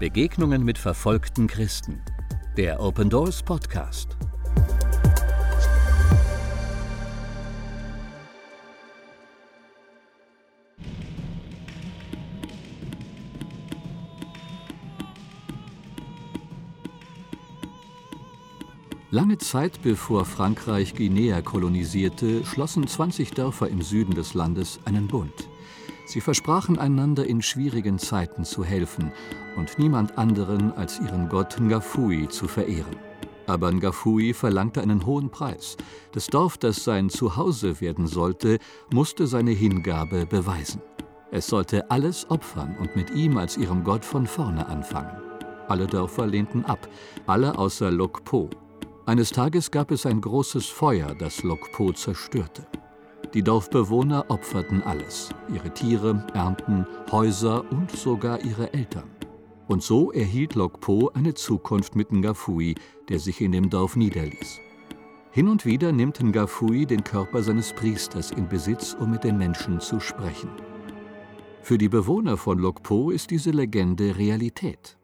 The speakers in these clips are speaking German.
Begegnungen mit verfolgten Christen. Der Open Doors Podcast. Lange Zeit bevor Frankreich Guinea kolonisierte, schlossen 20 Dörfer im Süden des Landes einen Bund. Sie versprachen einander in schwierigen Zeiten zu helfen und niemand anderen als ihren Gott Ngafui zu verehren. Aber Ngafui verlangte einen hohen Preis. Das Dorf, das sein Zuhause werden sollte, musste seine Hingabe beweisen. Es sollte alles opfern und mit ihm als ihrem Gott von vorne anfangen. Alle Dörfer lehnten ab, alle außer Lokpo, eines Tages gab es ein großes Feuer, das Lokpo zerstörte. Die Dorfbewohner opferten alles, ihre Tiere, Ernten, Häuser und sogar ihre Eltern. Und so erhielt Lokpo eine Zukunft mit Ngafui, der sich in dem Dorf niederließ. Hin und wieder nimmt Ngafui den Körper seines Priesters in Besitz, um mit den Menschen zu sprechen. Für die Bewohner von Lokpo ist diese Legende Realität.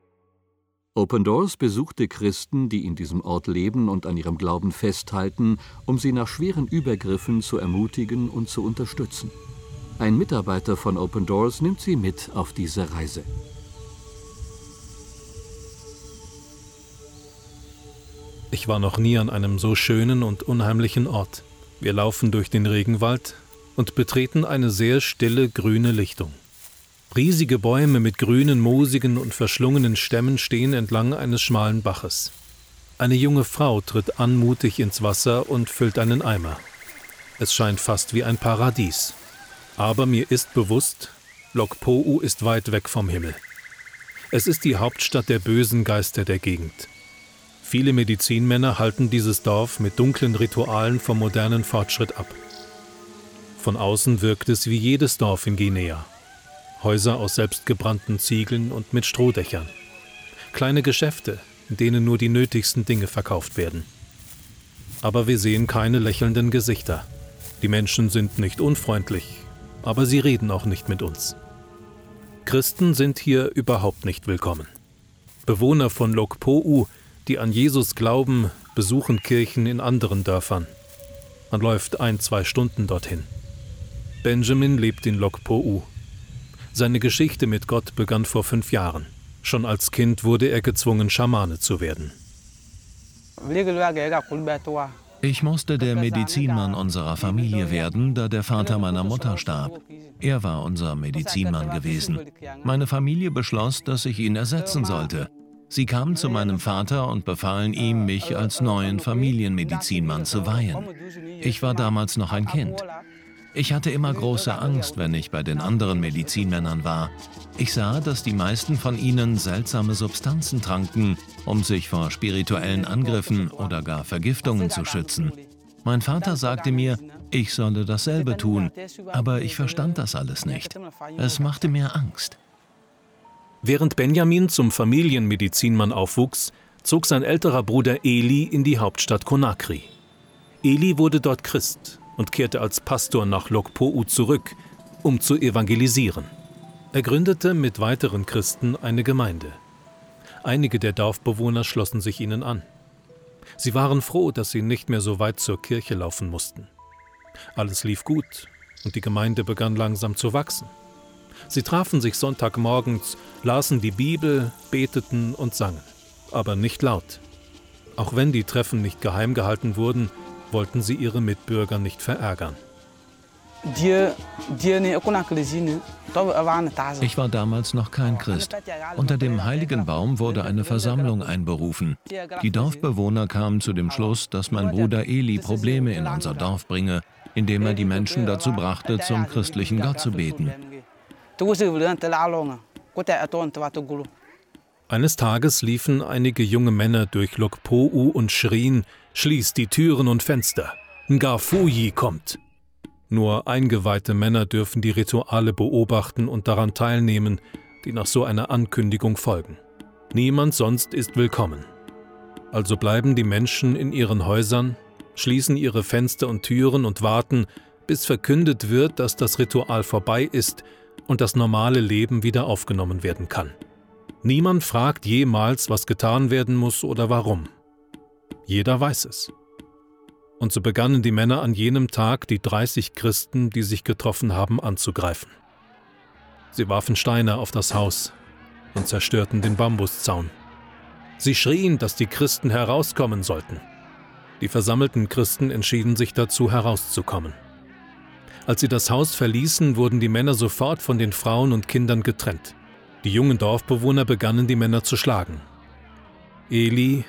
Open Doors besuchte Christen, die in diesem Ort leben und an ihrem Glauben festhalten, um sie nach schweren Übergriffen zu ermutigen und zu unterstützen. Ein Mitarbeiter von Open Doors nimmt sie mit auf diese Reise. Ich war noch nie an einem so schönen und unheimlichen Ort. Wir laufen durch den Regenwald und betreten eine sehr stille grüne Lichtung. Riesige Bäume mit grünen, moosigen und verschlungenen Stämmen stehen entlang eines schmalen Baches. Eine junge Frau tritt anmutig ins Wasser und füllt einen Eimer. Es scheint fast wie ein Paradies. Aber mir ist bewusst, Lokpo'u ist weit weg vom Himmel. Es ist die Hauptstadt der bösen Geister der Gegend. Viele Medizinmänner halten dieses Dorf mit dunklen Ritualen vom modernen Fortschritt ab. Von außen wirkt es wie jedes Dorf in Guinea. Häuser aus selbstgebrannten Ziegeln und mit Strohdächern. Kleine Geschäfte, in denen nur die nötigsten Dinge verkauft werden. Aber wir sehen keine lächelnden Gesichter. Die Menschen sind nicht unfreundlich, aber sie reden auch nicht mit uns. Christen sind hier überhaupt nicht willkommen. Bewohner von Lokpo'u, die an Jesus glauben, besuchen Kirchen in anderen Dörfern. Man läuft ein, zwei Stunden dorthin. Benjamin lebt in Lokpo'u seine Geschichte mit Gott begann vor fünf Jahren. Schon als Kind wurde er gezwungen, Schamane zu werden. Ich musste der Medizinmann unserer Familie werden, da der Vater meiner Mutter starb. Er war unser Medizinmann gewesen. Meine Familie beschloss, dass ich ihn ersetzen sollte. Sie kamen zu meinem Vater und befahlen ihm, mich als neuen Familienmedizinmann zu weihen. Ich war damals noch ein Kind. Ich hatte immer große Angst, wenn ich bei den anderen Medizinmännern war. Ich sah, dass die meisten von ihnen seltsame Substanzen tranken, um sich vor spirituellen Angriffen oder gar Vergiftungen zu schützen. Mein Vater sagte mir, ich solle dasselbe tun, aber ich verstand das alles nicht. Es machte mir Angst. Während Benjamin zum Familienmedizinmann aufwuchs, zog sein älterer Bruder Eli in die Hauptstadt Conakry. Eli wurde dort Christ und kehrte als Pastor nach Lokpo'u zurück, um zu evangelisieren. Er gründete mit weiteren Christen eine Gemeinde. Einige der Dorfbewohner schlossen sich ihnen an. Sie waren froh, dass sie nicht mehr so weit zur Kirche laufen mussten. Alles lief gut und die Gemeinde begann langsam zu wachsen. Sie trafen sich Sonntagmorgens, lasen die Bibel, beteten und sangen, aber nicht laut. Auch wenn die Treffen nicht geheim gehalten wurden, wollten sie ihre Mitbürger nicht verärgern. Ich war damals noch kein Christ. Unter dem heiligen Baum wurde eine Versammlung einberufen. Die Dorfbewohner kamen zu dem Schluss, dass mein Bruder Eli Probleme in unser Dorf bringe, indem er die Menschen dazu brachte, zum christlichen Gott zu beten. Eines Tages liefen einige junge Männer durch Lokpo'u und schrien, Schließt die Türen und Fenster. Ngafuyi kommt. Nur eingeweihte Männer dürfen die Rituale beobachten und daran teilnehmen, die nach so einer Ankündigung folgen. Niemand sonst ist willkommen. Also bleiben die Menschen in ihren Häusern, schließen ihre Fenster und Türen und warten, bis verkündet wird, dass das Ritual vorbei ist und das normale Leben wieder aufgenommen werden kann. Niemand fragt jemals, was getan werden muss oder warum. Jeder weiß es. Und so begannen die Männer an jenem Tag, die 30 Christen, die sich getroffen haben, anzugreifen. Sie warfen Steine auf das Haus und zerstörten den Bambuszaun. Sie schrien, dass die Christen herauskommen sollten. Die versammelten Christen entschieden sich dazu, herauszukommen. Als sie das Haus verließen, wurden die Männer sofort von den Frauen und Kindern getrennt. Die jungen Dorfbewohner begannen die Männer zu schlagen. Eli,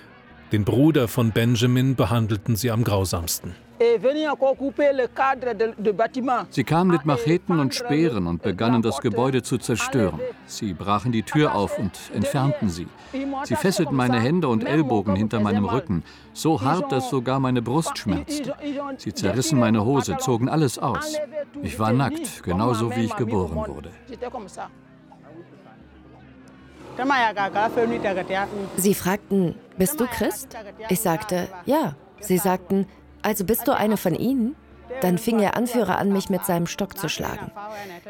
den Bruder von Benjamin, behandelten sie am grausamsten. Sie kamen mit Macheten und Speeren und begannen das Gebäude zu zerstören. Sie brachen die Tür auf und entfernten sie. Sie fesselten meine Hände und Ellbogen hinter meinem Rücken, so hart, dass sogar meine Brust schmerzte. Sie zerrissen meine Hose, zogen alles aus. Ich war nackt, genauso wie ich geboren wurde. Sie fragten, bist du Christ? Ich sagte, ja. Sie sagten, also bist du eine von ihnen? Dann fing der Anführer an, mich mit seinem Stock zu schlagen.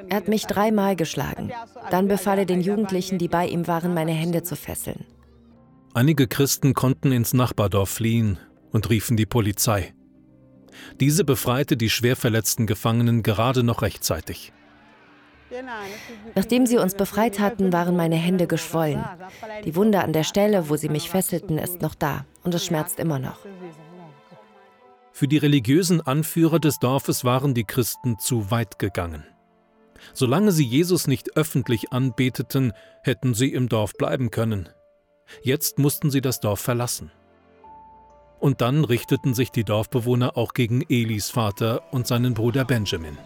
Er hat mich dreimal geschlagen. Dann befahl er den Jugendlichen, die bei ihm waren, meine Hände zu fesseln. Einige Christen konnten ins Nachbardorf fliehen und riefen die Polizei. Diese befreite die schwer verletzten Gefangenen gerade noch rechtzeitig. Nachdem sie uns befreit hatten, waren meine Hände geschwollen. Die Wunde an der Stelle, wo sie mich fesselten, ist noch da und es schmerzt immer noch. Für die religiösen Anführer des Dorfes waren die Christen zu weit gegangen. Solange sie Jesus nicht öffentlich anbeteten, hätten sie im Dorf bleiben können. Jetzt mussten sie das Dorf verlassen. Und dann richteten sich die Dorfbewohner auch gegen Elis Vater und seinen Bruder Benjamin.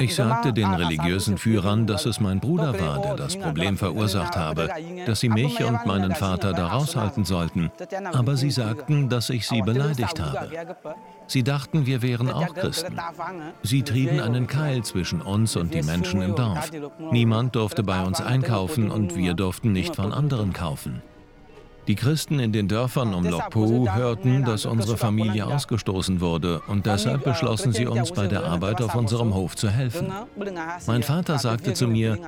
Ich sagte den religiösen Führern, dass es mein Bruder war, der das Problem verursacht habe, dass sie mich und meinen Vater da raushalten sollten. Aber sie sagten, dass ich sie beleidigt habe. Sie dachten, wir wären auch Christen. Sie trieben einen Keil zwischen uns und die Menschen im Dorf. Niemand durfte bei uns einkaufen und wir durften nicht von anderen kaufen. Die Christen in den Dörfern um Lokpo hörten, dass unsere Familie ausgestoßen wurde und deshalb beschlossen sie uns bei der Arbeit auf unserem Hof zu helfen. Mein Vater sagte zu mir,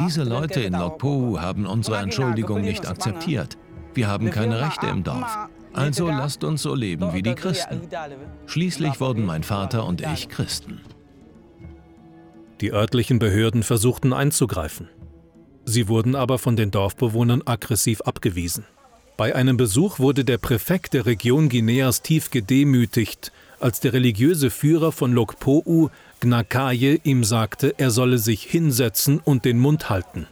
diese Leute in Lokpo haben unsere Entschuldigung nicht akzeptiert. Wir haben keine Rechte im Dorf. Also lasst uns so leben wie die Christen. Schließlich wurden mein Vater und ich Christen. Die örtlichen Behörden versuchten einzugreifen. Sie wurden aber von den Dorfbewohnern aggressiv abgewiesen. Bei einem Besuch wurde der Präfekt der Region Guineas tief gedemütigt, als der religiöse Führer von Lokpou, Gnakaye, ihm sagte, er solle sich hinsetzen und den Mund halten.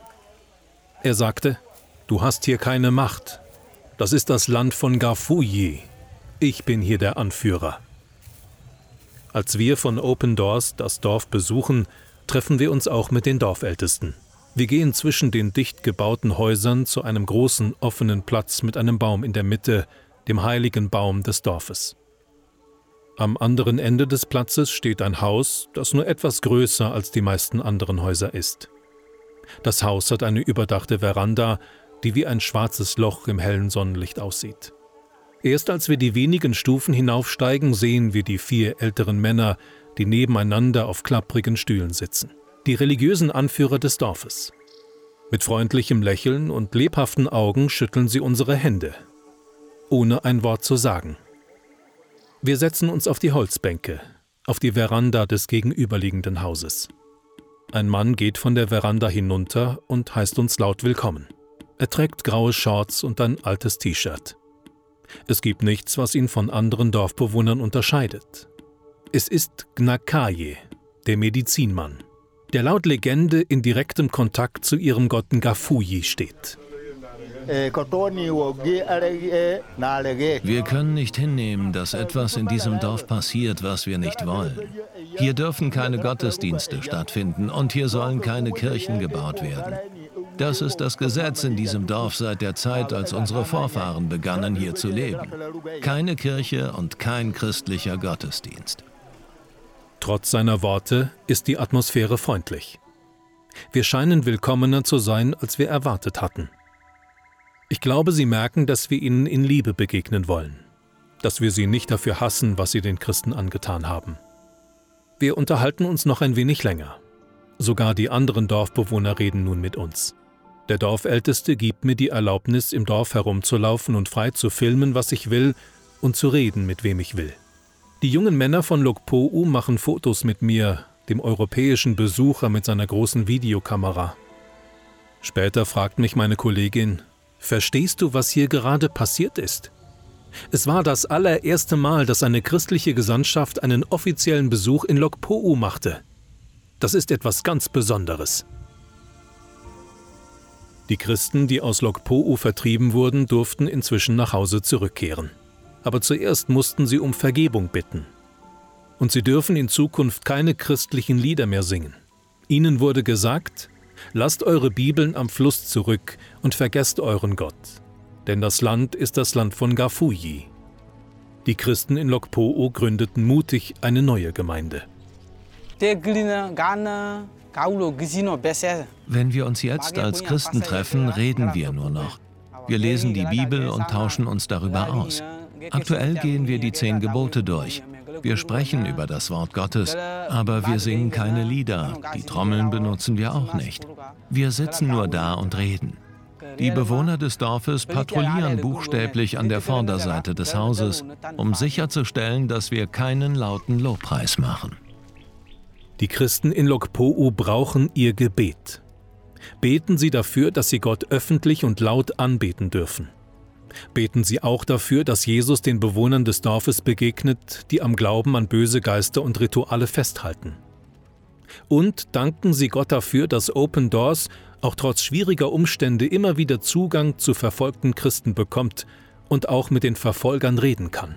Er sagte, Du hast hier keine Macht. Das ist das Land von Gafuyi. Ich bin hier der Anführer. Als wir von Open Doors das Dorf besuchen, treffen wir uns auch mit den Dorfältesten. Wir gehen zwischen den dicht gebauten Häusern zu einem großen offenen Platz mit einem Baum in der Mitte, dem heiligen Baum des Dorfes. Am anderen Ende des Platzes steht ein Haus, das nur etwas größer als die meisten anderen Häuser ist. Das Haus hat eine überdachte Veranda, die wie ein schwarzes Loch im hellen Sonnenlicht aussieht. Erst als wir die wenigen Stufen hinaufsteigen, sehen wir die vier älteren Männer, die nebeneinander auf klapprigen Stühlen sitzen die religiösen Anführer des Dorfes. Mit freundlichem Lächeln und lebhaften Augen schütteln sie unsere Hände, ohne ein Wort zu sagen. Wir setzen uns auf die Holzbänke, auf die Veranda des gegenüberliegenden Hauses. Ein Mann geht von der Veranda hinunter und heißt uns laut willkommen. Er trägt graue Shorts und ein altes T-Shirt. Es gibt nichts, was ihn von anderen Dorfbewohnern unterscheidet. Es ist Gnakaye, der Medizinmann der laut Legende in direktem Kontakt zu ihrem Gott Ngafuyi steht. Wir können nicht hinnehmen, dass etwas in diesem Dorf passiert, was wir nicht wollen. Hier dürfen keine Gottesdienste stattfinden und hier sollen keine Kirchen gebaut werden. Das ist das Gesetz in diesem Dorf seit der Zeit, als unsere Vorfahren begannen, hier zu leben. Keine Kirche und kein christlicher Gottesdienst. Trotz seiner Worte ist die Atmosphäre freundlich. Wir scheinen willkommener zu sein, als wir erwartet hatten. Ich glaube, Sie merken, dass wir ihnen in Liebe begegnen wollen, dass wir sie nicht dafür hassen, was sie den Christen angetan haben. Wir unterhalten uns noch ein wenig länger. Sogar die anderen Dorfbewohner reden nun mit uns. Der Dorfälteste gibt mir die Erlaubnis, im Dorf herumzulaufen und frei zu filmen, was ich will, und zu reden, mit wem ich will. Die jungen Männer von Lokpo'u machen Fotos mit mir, dem europäischen Besucher mit seiner großen Videokamera. Später fragt mich meine Kollegin, verstehst du, was hier gerade passiert ist? Es war das allererste Mal, dass eine christliche Gesandtschaft einen offiziellen Besuch in Lokpo'u machte. Das ist etwas ganz Besonderes. Die Christen, die aus Lokpo'u vertrieben wurden, durften inzwischen nach Hause zurückkehren. Aber zuerst mussten sie um Vergebung bitten. Und sie dürfen in Zukunft keine christlichen Lieder mehr singen. Ihnen wurde gesagt, lasst eure Bibeln am Fluss zurück und vergesst euren Gott. Denn das Land ist das Land von Gafuyi. Die Christen in Lokpo'o gründeten mutig eine neue Gemeinde. Wenn wir uns jetzt als Christen treffen, reden wir nur noch. Wir lesen die Bibel und tauschen uns darüber aus. Aktuell gehen wir die zehn Gebote durch. Wir sprechen über das Wort Gottes, aber wir singen keine Lieder, die Trommeln benutzen wir auch nicht. Wir sitzen nur da und reden. Die Bewohner des Dorfes patrouillieren buchstäblich an der Vorderseite des Hauses, um sicherzustellen, dass wir keinen lauten Lobpreis machen. Die Christen in Lokpo'u brauchen ihr Gebet. Beten Sie dafür, dass Sie Gott öffentlich und laut anbeten dürfen. Beten Sie auch dafür, dass Jesus den Bewohnern des Dorfes begegnet, die am Glauben an böse Geister und Rituale festhalten. Und danken Sie Gott dafür, dass Open Doors auch trotz schwieriger Umstände immer wieder Zugang zu verfolgten Christen bekommt und auch mit den Verfolgern reden kann.